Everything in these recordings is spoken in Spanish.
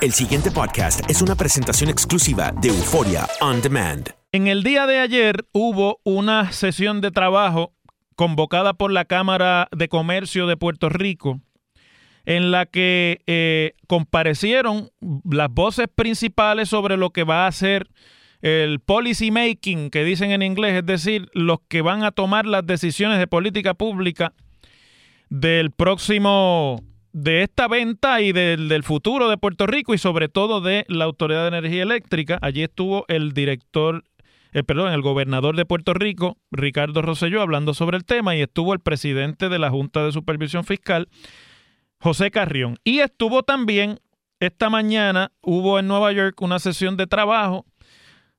El siguiente podcast es una presentación exclusiva de Euforia On Demand. En el día de ayer hubo una sesión de trabajo convocada por la Cámara de Comercio de Puerto Rico en la que eh, comparecieron las voces principales sobre lo que va a ser el policy making, que dicen en inglés, es decir, los que van a tomar las decisiones de política pública del próximo, de esta venta y del, del futuro de Puerto Rico y sobre todo de la Autoridad de Energía Eléctrica. Allí estuvo el director, eh, perdón, el gobernador de Puerto Rico, Ricardo Rosselló, hablando sobre el tema y estuvo el presidente de la Junta de Supervisión Fiscal, José Carrión. Y estuvo también, esta mañana, hubo en Nueva York una sesión de trabajo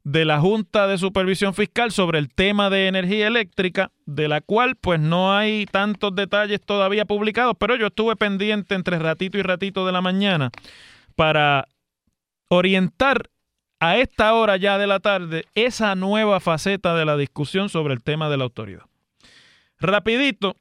de la Junta de Supervisión Fiscal sobre el tema de energía eléctrica, de la cual pues no hay tantos detalles todavía publicados, pero yo estuve pendiente entre ratito y ratito de la mañana para orientar a esta hora ya de la tarde esa nueva faceta de la discusión sobre el tema de la autoridad. Rapidito,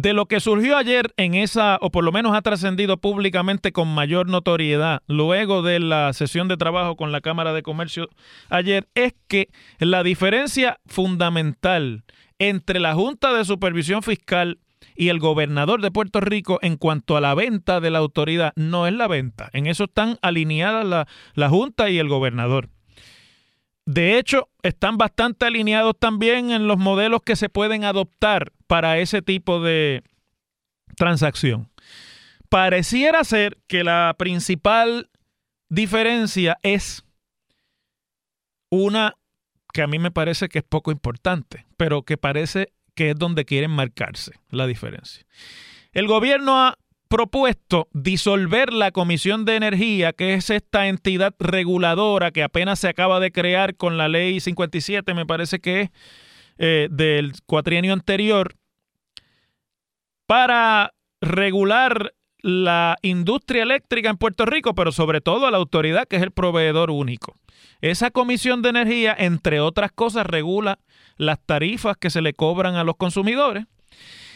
de lo que surgió ayer en esa, o por lo menos ha trascendido públicamente con mayor notoriedad luego de la sesión de trabajo con la Cámara de Comercio ayer, es que la diferencia fundamental entre la Junta de Supervisión Fiscal y el gobernador de Puerto Rico en cuanto a la venta de la autoridad no es la venta. En eso están alineadas la, la Junta y el gobernador. De hecho, están bastante alineados también en los modelos que se pueden adoptar para ese tipo de transacción. Pareciera ser que la principal diferencia es una que a mí me parece que es poco importante, pero que parece que es donde quieren marcarse la diferencia. El gobierno ha propuesto disolver la Comisión de Energía, que es esta entidad reguladora que apenas se acaba de crear con la ley 57, me parece que es, eh, del cuatrienio anterior, para regular la industria eléctrica en Puerto Rico, pero sobre todo a la autoridad que es el proveedor único. Esa comisión de energía, entre otras cosas, regula las tarifas que se le cobran a los consumidores.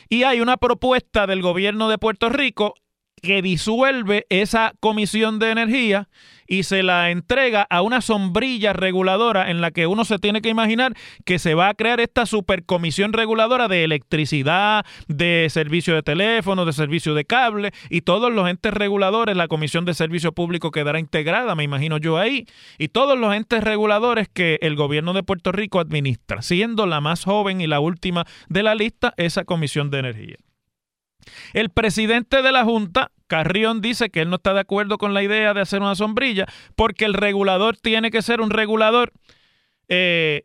Y hay una propuesta del gobierno de Puerto Rico que disuelve esa comisión de energía y se la entrega a una sombrilla reguladora en la que uno se tiene que imaginar que se va a crear esta supercomisión reguladora de electricidad, de servicio de teléfono, de servicio de cable y todos los entes reguladores, la comisión de servicio público quedará integrada, me imagino yo ahí, y todos los entes reguladores que el gobierno de Puerto Rico administra, siendo la más joven y la última de la lista esa comisión de energía. El presidente de la Junta, Carrión, dice que él no está de acuerdo con la idea de hacer una sombrilla porque el regulador tiene que ser un regulador eh,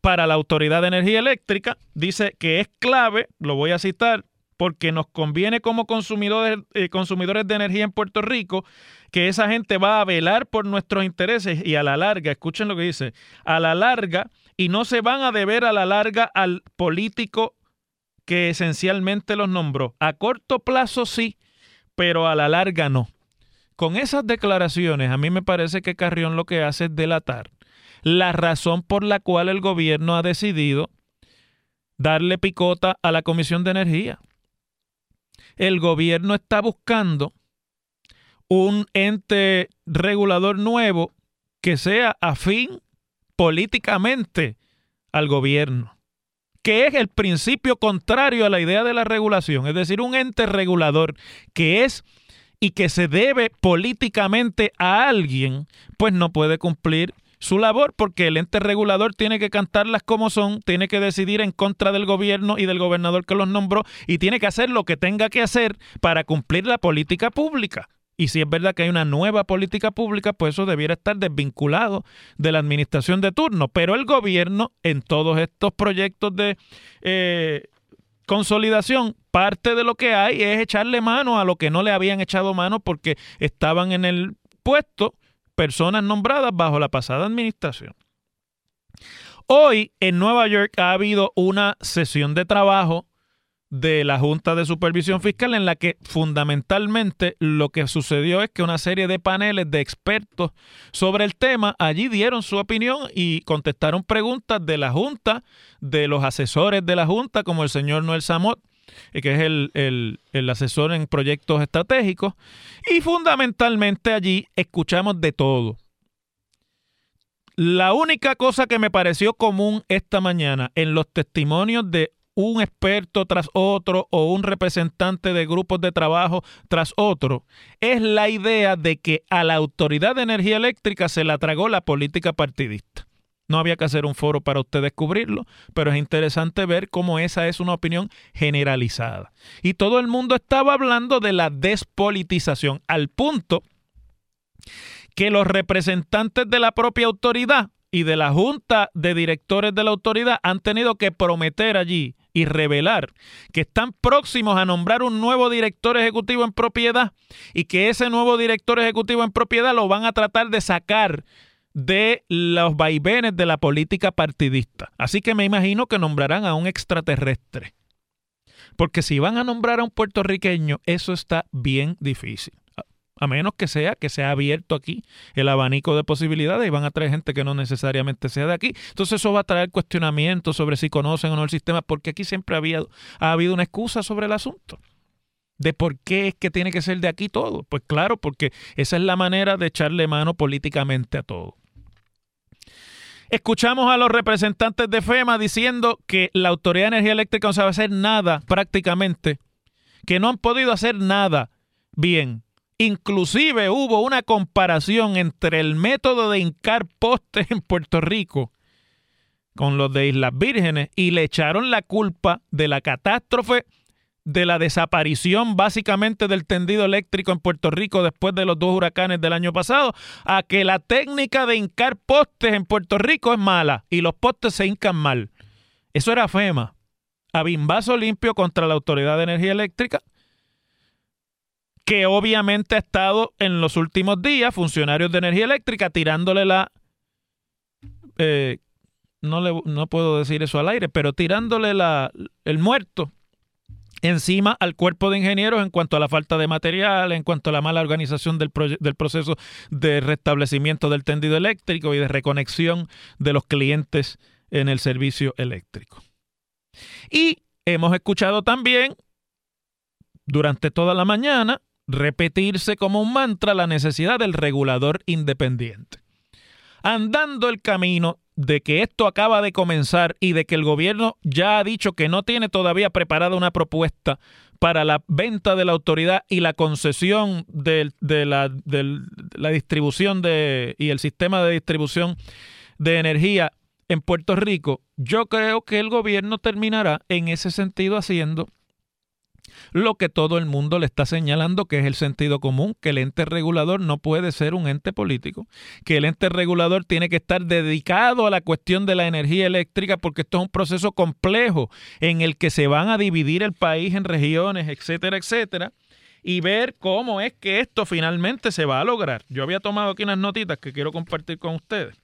para la Autoridad de Energía Eléctrica. Dice que es clave, lo voy a citar, porque nos conviene como consumidores, eh, consumidores de energía en Puerto Rico que esa gente va a velar por nuestros intereses y a la larga, escuchen lo que dice, a la larga, y no se van a deber a la larga al político que esencialmente los nombró. A corto plazo sí, pero a la larga no. Con esas declaraciones, a mí me parece que Carrión lo que hace es delatar la razón por la cual el gobierno ha decidido darle picota a la Comisión de Energía. El gobierno está buscando un ente regulador nuevo que sea afín políticamente al gobierno que es el principio contrario a la idea de la regulación, es decir, un ente regulador que es y que se debe políticamente a alguien, pues no puede cumplir su labor porque el ente regulador tiene que cantarlas como son, tiene que decidir en contra del gobierno y del gobernador que los nombró y tiene que hacer lo que tenga que hacer para cumplir la política pública. Y si es verdad que hay una nueva política pública, pues eso debiera estar desvinculado de la administración de turno. Pero el gobierno en todos estos proyectos de eh, consolidación, parte de lo que hay es echarle mano a lo que no le habían echado mano porque estaban en el puesto personas nombradas bajo la pasada administración. Hoy en Nueva York ha habido una sesión de trabajo de la Junta de Supervisión Fiscal en la que fundamentalmente lo que sucedió es que una serie de paneles de expertos sobre el tema allí dieron su opinión y contestaron preguntas de la Junta, de los asesores de la Junta como el señor Noel Samot, eh, que es el, el asesor en proyectos estratégicos, y fundamentalmente allí escuchamos de todo. La única cosa que me pareció común esta mañana en los testimonios de un experto tras otro o un representante de grupos de trabajo tras otro, es la idea de que a la Autoridad de Energía Eléctrica se la tragó la política partidista. No había que hacer un foro para usted descubrirlo, pero es interesante ver cómo esa es una opinión generalizada. Y todo el mundo estaba hablando de la despolitización, al punto que los representantes de la propia autoridad y de la junta de directores de la autoridad han tenido que prometer allí y revelar que están próximos a nombrar un nuevo director ejecutivo en propiedad y que ese nuevo director ejecutivo en propiedad lo van a tratar de sacar de los vaivenes de la política partidista. Así que me imagino que nombrarán a un extraterrestre. Porque si van a nombrar a un puertorriqueño, eso está bien difícil a menos que sea que se ha abierto aquí el abanico de posibilidades y van a traer gente que no necesariamente sea de aquí. Entonces eso va a traer cuestionamientos sobre si conocen o no el sistema, porque aquí siempre había, ha habido una excusa sobre el asunto de por qué es que tiene que ser de aquí todo. Pues claro, porque esa es la manera de echarle mano políticamente a todo. Escuchamos a los representantes de FEMA diciendo que la Autoridad de Energía Eléctrica no sabe hacer nada prácticamente, que no han podido hacer nada bien Inclusive hubo una comparación entre el método de hincar postes en Puerto Rico con los de Islas Vírgenes y le echaron la culpa de la catástrofe de la desaparición básicamente del tendido eléctrico en Puerto Rico después de los dos huracanes del año pasado, a que la técnica de hincar postes en Puerto Rico es mala y los postes se hincan mal. Eso era FEMA. A bimbazo limpio contra la Autoridad de Energía Eléctrica que obviamente ha estado en los últimos días, funcionarios de energía eléctrica, tirándole la... Eh, no, le, no puedo decir eso al aire, pero tirándole la, el muerto encima al cuerpo de ingenieros en cuanto a la falta de material, en cuanto a la mala organización del, del proceso de restablecimiento del tendido eléctrico y de reconexión de los clientes en el servicio eléctrico. Y hemos escuchado también durante toda la mañana repetirse como un mantra la necesidad del regulador independiente. Andando el camino de que esto acaba de comenzar y de que el gobierno ya ha dicho que no tiene todavía preparada una propuesta para la venta de la autoridad y la concesión de, la, la, distribución de, y el sistema de distribución de energía en Puerto Rico, yo creo que el gobierno terminará en ese sentido haciendo lo que todo el mundo le está señalando que es el sentido común, que el ente regulador no puede ser un ente político, que el ente regulador tiene que estar dedicado a la cuestión de la energía eléctrica porque esto es un proceso complejo en el que se van a dividir el país en regiones, etcétera, etcétera y ver cómo es que esto finalmente se va a lograr. Yo había tomado aquí unas notitas que quiero compartir con ustedes.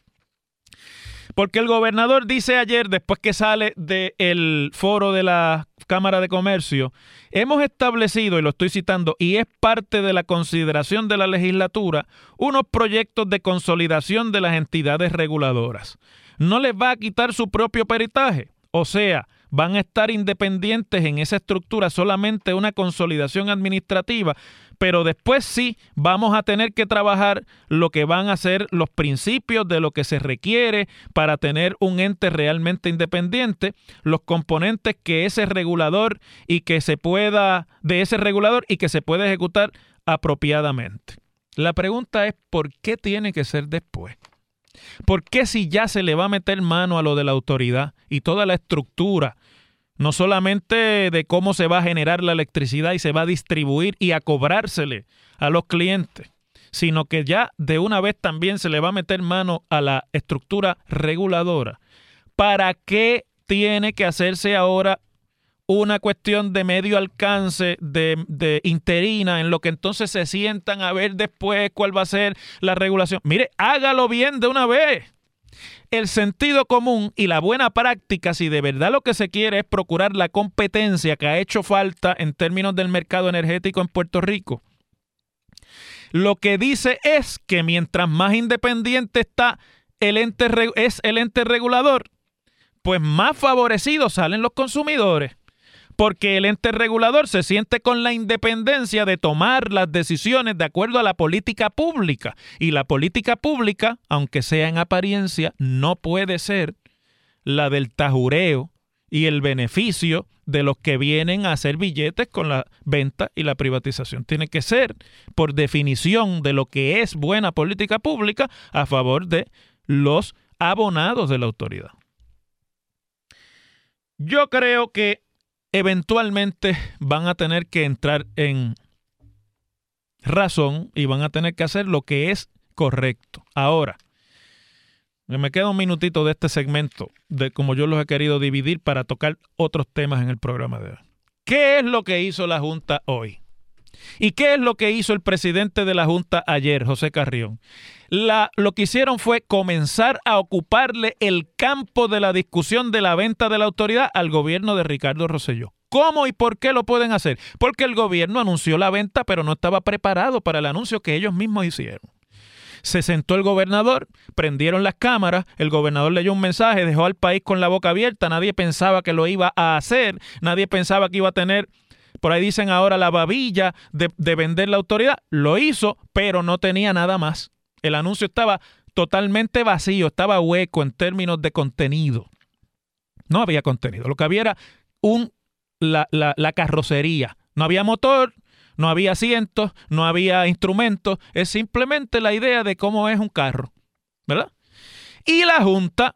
Porque el gobernador dice ayer, después que sale del foro de la Cámara de Comercio, hemos establecido, y lo estoy citando, y es parte de la consideración de la legislatura, unos proyectos de consolidación de las entidades reguladoras. No les va a quitar su propio peritaje. O sea, van a estar independientes en esa estructura, solamente una consolidación administrativa, pero después sí vamos a tener que trabajar lo que van a ser los principios de lo que se requiere para tener un ente realmente independiente, los componentes que ese regulador y que se pueda, de ese regulador y que se pueda ejecutar apropiadamente. La pregunta es, ¿por qué tiene que ser después? ¿Por qué si ya se le va a meter mano a lo de la autoridad y toda la estructura, no solamente de cómo se va a generar la electricidad y se va a distribuir y a cobrársele a los clientes, sino que ya de una vez también se le va a meter mano a la estructura reguladora? ¿Para qué tiene que hacerse ahora una cuestión de medio alcance, de, interina, en lo que entonces se sientan a ver después cuál va a ser la regulación. Mire, hágalo bien de una vez. El sentido común y la buena práctica, si de verdad lo que se quiere es procurar la competencia que ha hecho falta en términos del mercado energético en Puerto Rico, lo que dice es que mientras más independiente está el ente, es el ente regulador, pues más favorecidos salen los consumidores porque el ente regulador se siente con la independencia de tomar las decisiones de acuerdo a la política pública. Y la política pública, aunque sea en apariencia, no puede ser la del tajureo y el beneficio de los que vienen a hacer billetes con la venta y la privatización. Tiene que ser, por definición de lo que es buena política pública, a favor de los abonados de la autoridad. Yo creo que eventualmente van a tener que entrar en razón y van a tener que hacer lo que es correcto. Ahora, me queda un minutito de este segmento, de como yo los he querido dividir para tocar otros temas en el programa de hoy. ¿Qué es lo que hizo la Junta hoy? ¿Y qué es lo que hizo el presidente de la Junta ayer, José Carrión? La, lo que hicieron fue comenzar a ocuparle el campo de la discusión de la venta de la autoridad al gobierno de Ricardo Rosselló. ¿Cómo y por qué lo pueden hacer? Porque el gobierno anunció la venta, pero no estaba preparado para el anuncio que ellos mismos hicieron. Se sentó el gobernador, prendieron las cámaras, el gobernador leyó un mensaje, dejó al país con la boca abierta, nadie pensaba que lo iba a hacer, nadie pensaba que iba a tener por ahí dicen ahora la babilla de, vender la autoridad. Lo hizo, pero no tenía nada más. El anuncio estaba totalmente vacío, estaba hueco en términos de contenido. No había contenido. Lo que había era un, la, la carrocería. No había motor, no había asientos, no había instrumentos. Es simplemente la idea de cómo es un carro. ¿Verdad? Y la Junta,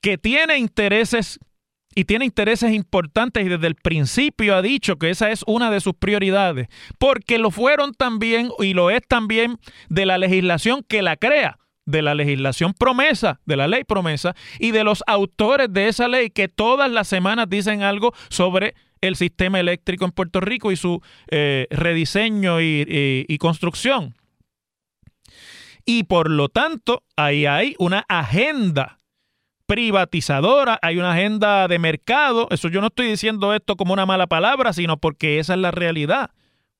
que tiene intereses y tiene intereses importantes y desde el principio ha dicho que esa es una de sus prioridades, porque lo fueron también y lo es también de la legislación que la crea de la legislación promesa, de la ley promesa, y de los autores de esa ley que todas las semanas dicen algo sobre el sistema eléctrico en Puerto Rico y su eh, rediseño y, y construcción. Y por lo tanto, ahí hay una agenda privatizadora, hay una agenda de mercado. Eso yo no estoy diciendo esto como una mala palabra, sino porque esa es la realidad.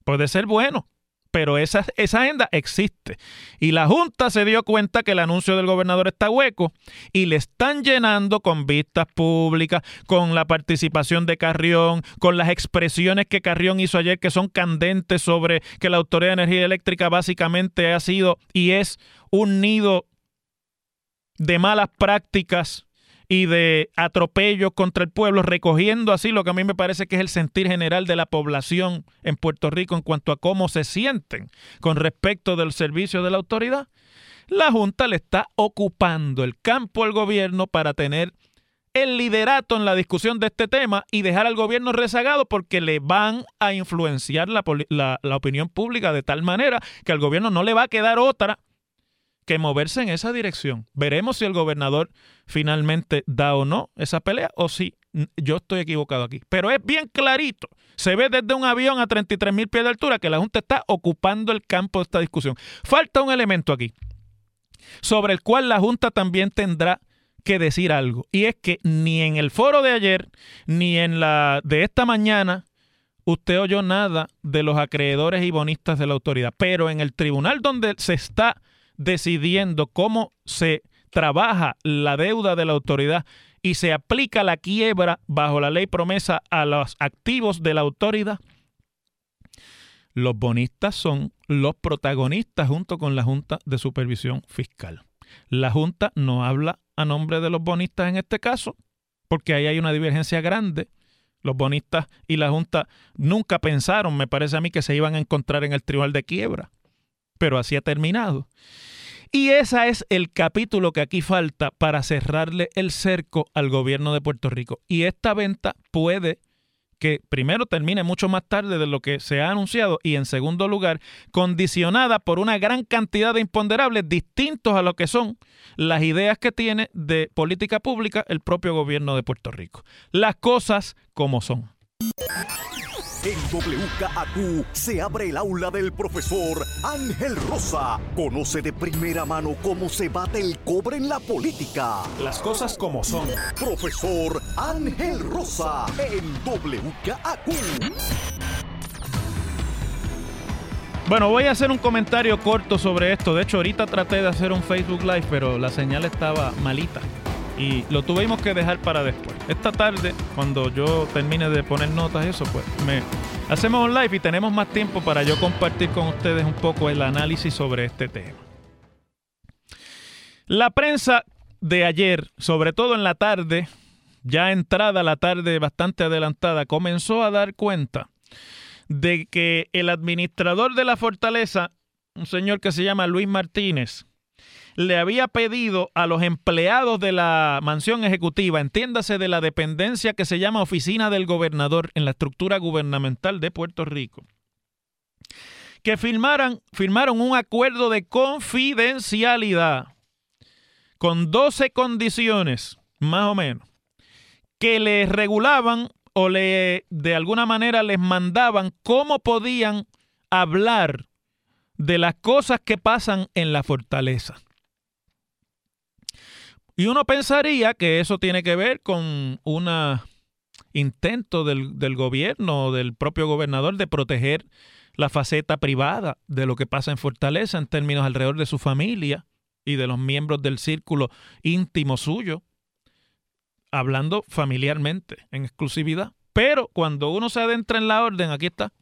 Puede ser bueno, pero esa, esa agenda existe. Y la Junta se dio cuenta que el anuncio del gobernador está hueco y le están llenando con vistas públicas, con la participación de Carrión, con las expresiones que Carrión hizo ayer que son candentes sobre que la Autoridad de Energía Eléctrica básicamente ha sido y es un nido de malas prácticas y de atropellos contra el pueblo, recogiendo así lo que a mí me parece que es el sentir general de la población en Puerto Rico en cuanto a cómo se sienten con respecto del servicio de la autoridad, la Junta le está ocupando el campo al gobierno para tener el liderato en la discusión de este tema y dejar al gobierno rezagado porque le van a influenciar la, la, la opinión pública de tal manera que al gobierno no le va a quedar otra que moverse en esa dirección. Veremos si el gobernador finalmente da o no esa pelea o si yo estoy equivocado aquí. Pero es bien clarito. Se ve desde un avión a 33 mil pies de altura que la Junta está ocupando el campo de esta discusión. Falta un elemento aquí sobre el cual la Junta también tendrá que decir algo. Y es que ni en el foro de ayer, ni en la de esta mañana, usted oyó nada de los acreedores y bonistas de la autoridad. Pero en el tribunal donde se está decidiendo cómo se trabaja la deuda de la autoridad y se aplica la quiebra bajo la ley promesa a los activos de la autoridad, los bonistas son los protagonistas junto con la Junta de Supervisión Fiscal. La Junta no habla a nombre de los bonistas en este caso, porque ahí hay una divergencia grande Los bonistas y la Junta nunca pensaron, me parece a mí, que se iban a encontrar en el tribunal de quiebra, pero así ha terminado. Y ese es el capítulo que aquí falta para cerrarle el cerco al gobierno de Puerto Rico. Y esta venta puede que primero termine mucho más tarde de lo que se ha anunciado y en segundo lugar condicionada por una gran cantidad de imponderables distintos a lo que son las ideas que tiene de política pública el propio gobierno de Puerto Rico. Las cosas como son. En WKAQ se abre el aula del profesor Ángel Rosa. Conoce de primera mano cómo se bate el cobre en la política. Las cosas como son. Profesor Ángel Rosa en WKAQ. Bueno, voy a hacer un comentario corto sobre esto. De hecho, ahorita traté de hacer un Facebook Live, pero la señal estaba malita y lo tuvimos que dejar para después. Esta tarde, cuando yo termine de poner notas y eso, pues me hacemos un live y tenemos más tiempo para yo compartir con ustedes un poco el análisis sobre este tema. La prensa de ayer, sobre todo en la tarde, ya entrada la tarde bastante adelantada, comenzó a dar cuenta de que el administrador de la fortaleza, un señor que se llama Luis Martínez, le había pedido a los empleados de la mansión ejecutiva, entiéndase de la dependencia que se llama Oficina del Gobernador en la estructura gubernamental de Puerto Rico, que firmaran, firmaron un acuerdo de confidencialidad con 12 condiciones, más o menos, que les regulaban o le de alguna manera les mandaban cómo podían hablar de las cosas que pasan en la fortaleza. Y uno pensaría que eso tiene que ver con un intento del, del gobierno del propio gobernador de proteger la faceta privada de lo que pasa en Fortaleza en términos alrededor de su familia y de los miembros del círculo íntimo suyo, hablando familiarmente, en exclusividad. Pero cuando uno se adentra en la orden, aquí está,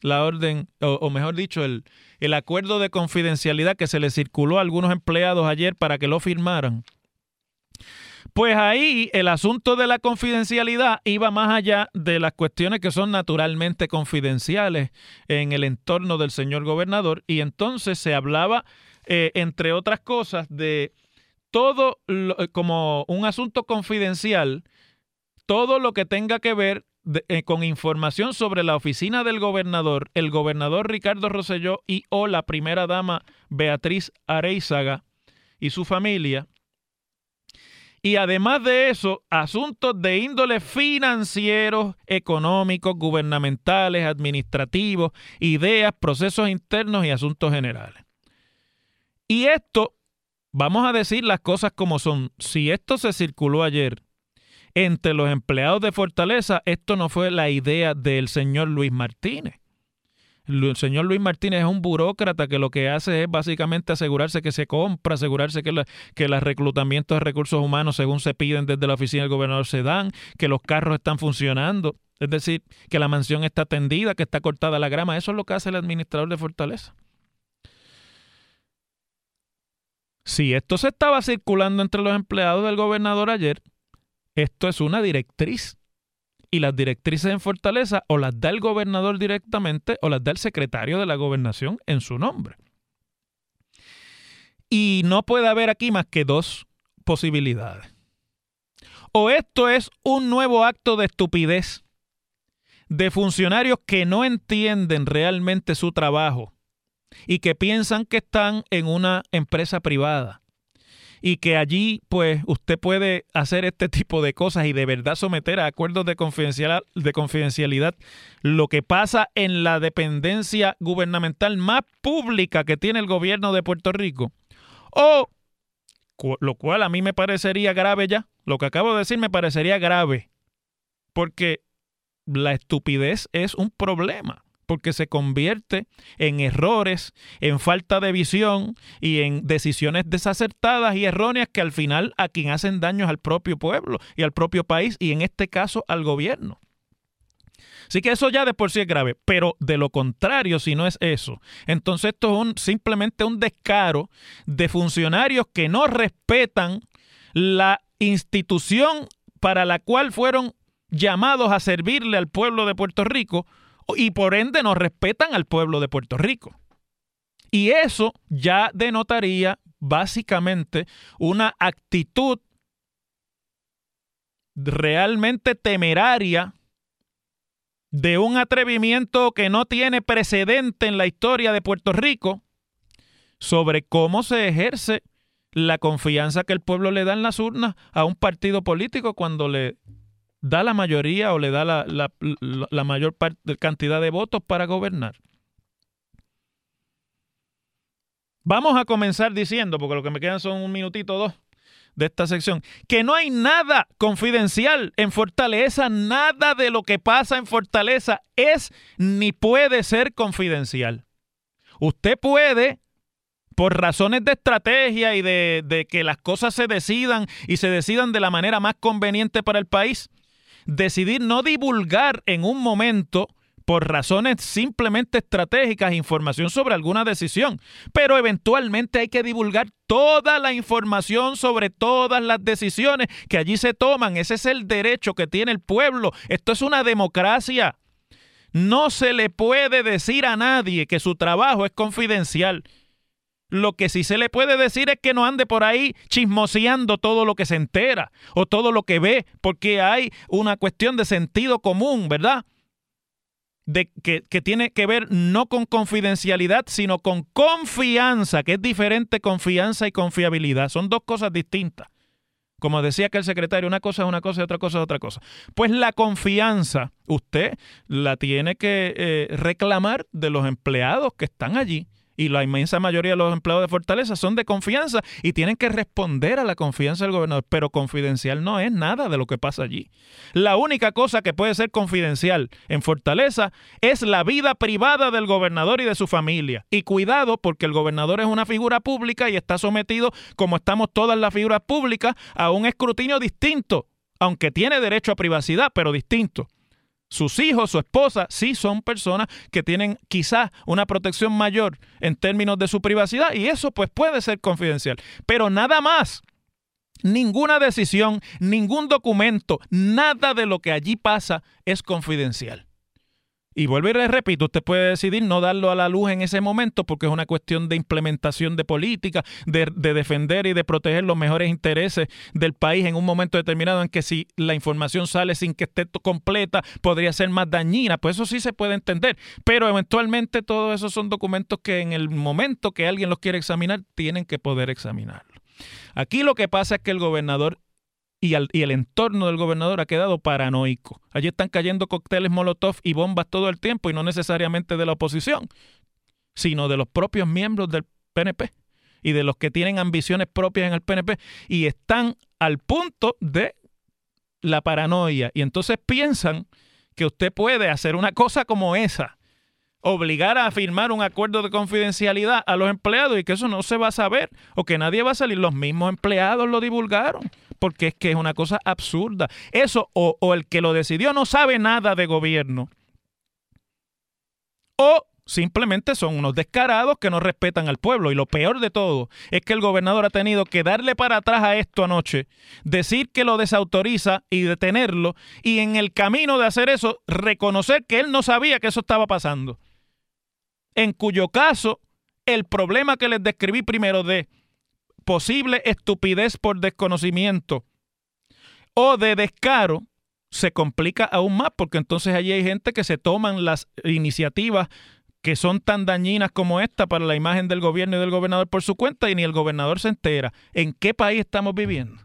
la orden, o, mejor dicho, el acuerdo de confidencialidad que se le circuló a algunos empleados ayer para que lo firmaran, pues ahí el asunto de la confidencialidad iba más allá de las cuestiones que son naturalmente confidenciales en el entorno del señor gobernador y entonces se hablaba, eh, entre otras cosas, de todo lo, eh, como un asunto confidencial, todo lo que tenga que ver de, eh, con información sobre la oficina del gobernador, el gobernador Ricardo Rosselló y o la primera dama Beatriz Areizaga y su familia y además de eso, asuntos de índole financieros, económicos, gubernamentales, administrativos, ideas, procesos internos y asuntos generales. Y esto, vamos a decir las cosas como son. Si esto se circuló ayer entre los empleados de Fortaleza, esto no fue la idea del señor Luis Martínez el señor Luis Martínez es un burócrata que lo que hace es básicamente asegurarse que se compra, asegurarse que, la, que los reclutamientos de recursos humanos, según se piden desde la oficina del gobernador, se dan, que los carros están funcionando, es decir, que la mansión está atendida, que está cortada la grama. Eso es lo que hace el administrador de Fortaleza. Si esto se estaba circulando entre los empleados del gobernador ayer, esto es una directriz y las directrices en Fortaleza o las da el gobernador directamente o las da el secretario de la gobernación en su nombre. Y no puede haber aquí más que dos posibilidades. O esto es un nuevo acto de estupidez de funcionarios que no entienden realmente su trabajo y que piensan que están en una empresa privada y que allí pues usted puede hacer este tipo de cosas y de verdad someter a acuerdos de confidencialidad, de confidencialidad lo que pasa en la dependencia gubernamental más pública que tiene el gobierno de Puerto Rico. O, lo cual a mí me parecería grave ya, lo que acabo de decir me parecería grave, porque la estupidez es un problema porque se convierte en errores, en falta de visión y en decisiones desacertadas y erróneas que al final a quien hacen daños al propio pueblo y al propio país y en este caso al gobierno. Así que eso ya de por sí es grave, pero de lo contrario, si no es eso, entonces esto es un, simplemente un descaro de funcionarios que no respetan la institución para la cual fueron llamados a servirle al pueblo de Puerto Rico y por ende no respetan al pueblo de Puerto Rico. Y eso ya denotaría básicamente una actitud realmente temeraria de un atrevimiento que no tiene precedente en la historia de Puerto Rico sobre cómo se ejerce la confianza que el pueblo le da en las urnas a un partido político cuando le da la mayoría o le da la, mayor cantidad de votos para gobernar. Vamos a comenzar diciendo, porque lo que me quedan son un minutito o dos de esta sección, que no hay nada confidencial en Fortaleza, nada de lo que pasa en Fortaleza es ni puede ser confidencial. Usted puede, por razones de estrategia y de que las cosas se decidan y se decidan de la manera más conveniente para el país, decidir no divulgar en un momento por razones simplemente estratégicas información sobre alguna decisión, pero eventualmente hay que divulgar toda la información sobre todas las decisiones que allí se toman. Ese es el derecho que tiene el pueblo. Esto es una democracia. No se le puede decir a nadie que su trabajo es confidencial. Lo que sí se le puede decir es que no ande por ahí chismoseando todo lo que se entera o todo lo que ve, porque hay una cuestión de sentido común, ¿verdad? de, que, que, tiene que ver no con confidencialidad, sino con confianza, que es diferente confianza y confiabilidad. Son dos cosas distintas. Como decía que el secretario, una cosa es una cosa y otra cosa es otra cosa. Pues la confianza, usted la tiene que eh, reclamar de los empleados que están allí y la inmensa mayoría de los empleados de Fortaleza son de confianza y tienen que responder a la confianza del gobernador, pero confidencial no es nada de lo que pasa allí. La única cosa que puede ser confidencial en Fortaleza es la vida privada del gobernador y de su familia. Y cuidado porque el gobernador es una figura pública y está sometido, como estamos todas las figuras públicas, a un escrutinio distinto, aunque tiene derecho a privacidad, pero distinto sus hijos, su esposa, sí son personas que tienen quizás una protección mayor en términos de su privacidad y eso pues puede ser confidencial. Pero nada más. Ninguna decisión, ningún documento, nada de lo que allí pasa es confidencial. Y vuelvo y le repito, usted puede decidir no darlo a la luz en ese momento porque es una cuestión de implementación de política, de, defender y de proteger los mejores intereses del país en un momento determinado en que si la información sale sin que esté completa podría ser más dañina. Pues eso sí se puede entender. Pero eventualmente todos esos son documentos que en el momento que alguien los quiere examinar tienen que poder examinarlo. Aquí lo que pasa es que el gobernador y, el entorno del gobernador ha quedado paranoico. Allí están cayendo cócteles Molotov y bombas todo el tiempo y no necesariamente de la oposición, sino de los propios miembros del PNP y de los que tienen ambiciones propias en el PNP y están al punto de la paranoia y entonces piensan que usted puede hacer una cosa como esa obligar a firmar un acuerdo de confidencialidad a los empleados y que eso no se va a saber o que nadie va a salir. Los mismos empleados lo divulgaron porque es que es una cosa absurda. Eso o, el que lo decidió no sabe nada de gobierno o simplemente son unos descarados que no respetan al pueblo. Y lo peor de todo es que el gobernador ha tenido que darle para atrás a esto anoche, decir que lo desautoriza y detenerlo, y en el camino de hacer eso, reconocer que él no sabía que eso estaba pasando en cuyo caso el problema que les describí primero de posible estupidez por desconocimiento o de descaro se complica aún más porque entonces allí hay gente que se toman las iniciativas que son tan dañinas como esta para la imagen del gobierno y del gobernador por su cuenta y ni el gobernador se entera. ¿En qué país estamos viviendo?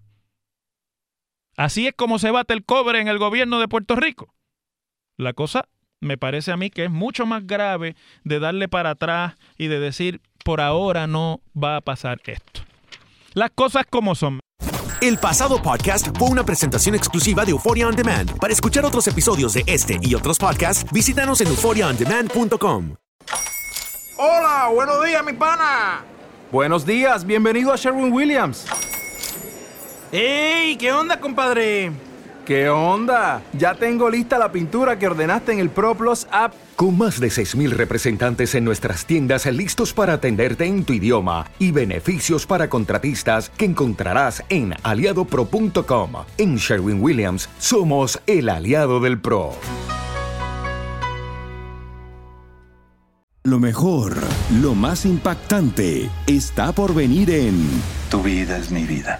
Así es como se bate el cobre en el gobierno de Puerto Rico. La cosa me parece a mí que es mucho más grave de darle para atrás y de decir, por ahora no va a pasar esto. Las cosas como son. El pasado podcast fue una presentación exclusiva de Euphoria On Demand. Para escuchar otros episodios de este y otros podcasts, visítanos en euphoriaondemand.com. Hola, buenos días, mi pana. Buenos días, bienvenido a Sherwin Williams. ¡Ey! ¿Qué onda, compadre? ¿Qué onda? Ya tengo lista la pintura que ordenaste en el ProPlus app. Con más de 6.000 representantes en nuestras tiendas listos para atenderte en tu idioma y beneficios para contratistas que encontrarás en aliadopro.com. En Sherwin Williams somos el aliado del PRO. Lo mejor, lo más impactante, está por venir en Tu vida es mi vida.